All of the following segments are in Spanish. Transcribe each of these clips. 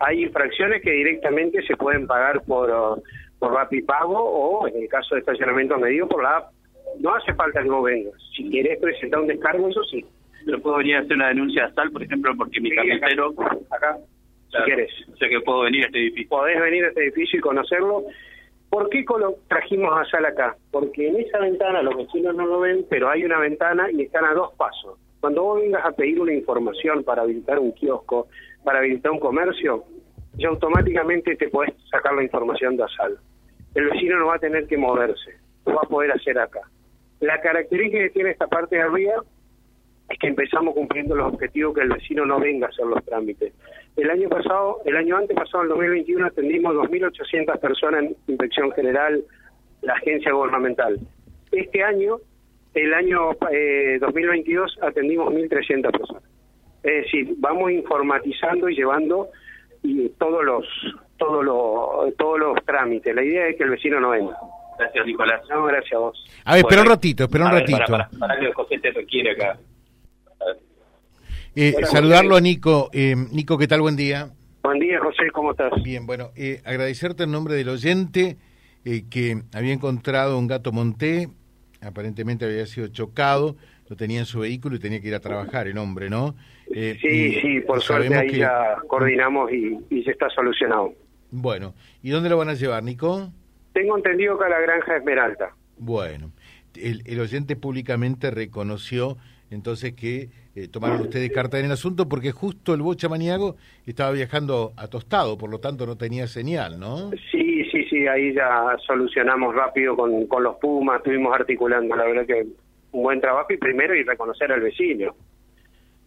Hay infracciones que directamente se pueden pagar por, uh, por Rapipago o, en el caso de estacionamiento medido, por la app. No hace falta que vos vengas. Si querés presentar un descargo, eso sí. Pero puedo venir a hacer una denuncia a SAL, por ejemplo, porque mi Sí, carnicero... Acá, Claro. si querés. O sea que puedo venir a este edificio. Podés venir a este edificio y conocerlo. ¿Por qué colo- trajimos a Sal acá? Porque en esa ventana los vecinos no lo ven, pero hay una ventana y están a dos pasos. Cuando vos vengas a pedir una información para habilitar un kiosco, para habilitar un comercio, ya automáticamente te podés sacar la información de Asal. El vecino no va a tener que moverse, lo va a poder hacer acá. La característica que tiene esta parte de arriba es que empezamos cumpliendo los objetivos que el vecino no venga a hacer los trámites. El año pasado, el año antes pasado, el 2021, atendimos 2.800 personas en inspección general, la agencia gubernamental. Este año, el año eh, 2022, atendimos 1.300 personas. Es decir, vamos informatizando y llevando y todos los todos los todos los trámites. La idea es que el vecino no venga. Gracias, Nicolás. No, gracias a vos. A ver, espera un ratito, espera un ver, ratito. Para, para, para que José te requiere acá. Eh, saludarlo a Nico. Eh, Nico, ¿qué tal? Buen día. Buen día, José, ¿cómo estás? Bien, bueno, eh, agradecerte en nombre del oyente eh, que había encontrado un gato monté, aparentemente había sido chocado, lo tenía en su vehículo y tenía que ir a trabajar el hombre, ¿no? Eh, Sí, sí, por suerte ahí que- ya coordinamos y, y se está solucionado. Bueno, ¿y dónde lo van a llevar, Nico? Tengo entendido que a la granja Esmeralda. Bueno, el, el oyente públicamente reconoció entonces que eh, tomaron ustedes carta en el asunto porque justo el Bocha Maniago estaba viajando a Tostado, por lo tanto no tenía señal, ¿no? Sí, sí, sí, ahí ya solucionamos rápido con, con los Pumas, estuvimos articulando, la verdad que un buen trabajo y primero y reconocer al vecino,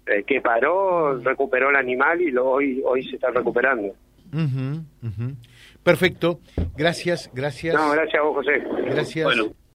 eh, que paró, recuperó el animal y lo, hoy, hoy se está recuperando. Ujú. Perfecto, gracias, gracias. No, gracias a vos, José. Gracias. Bueno,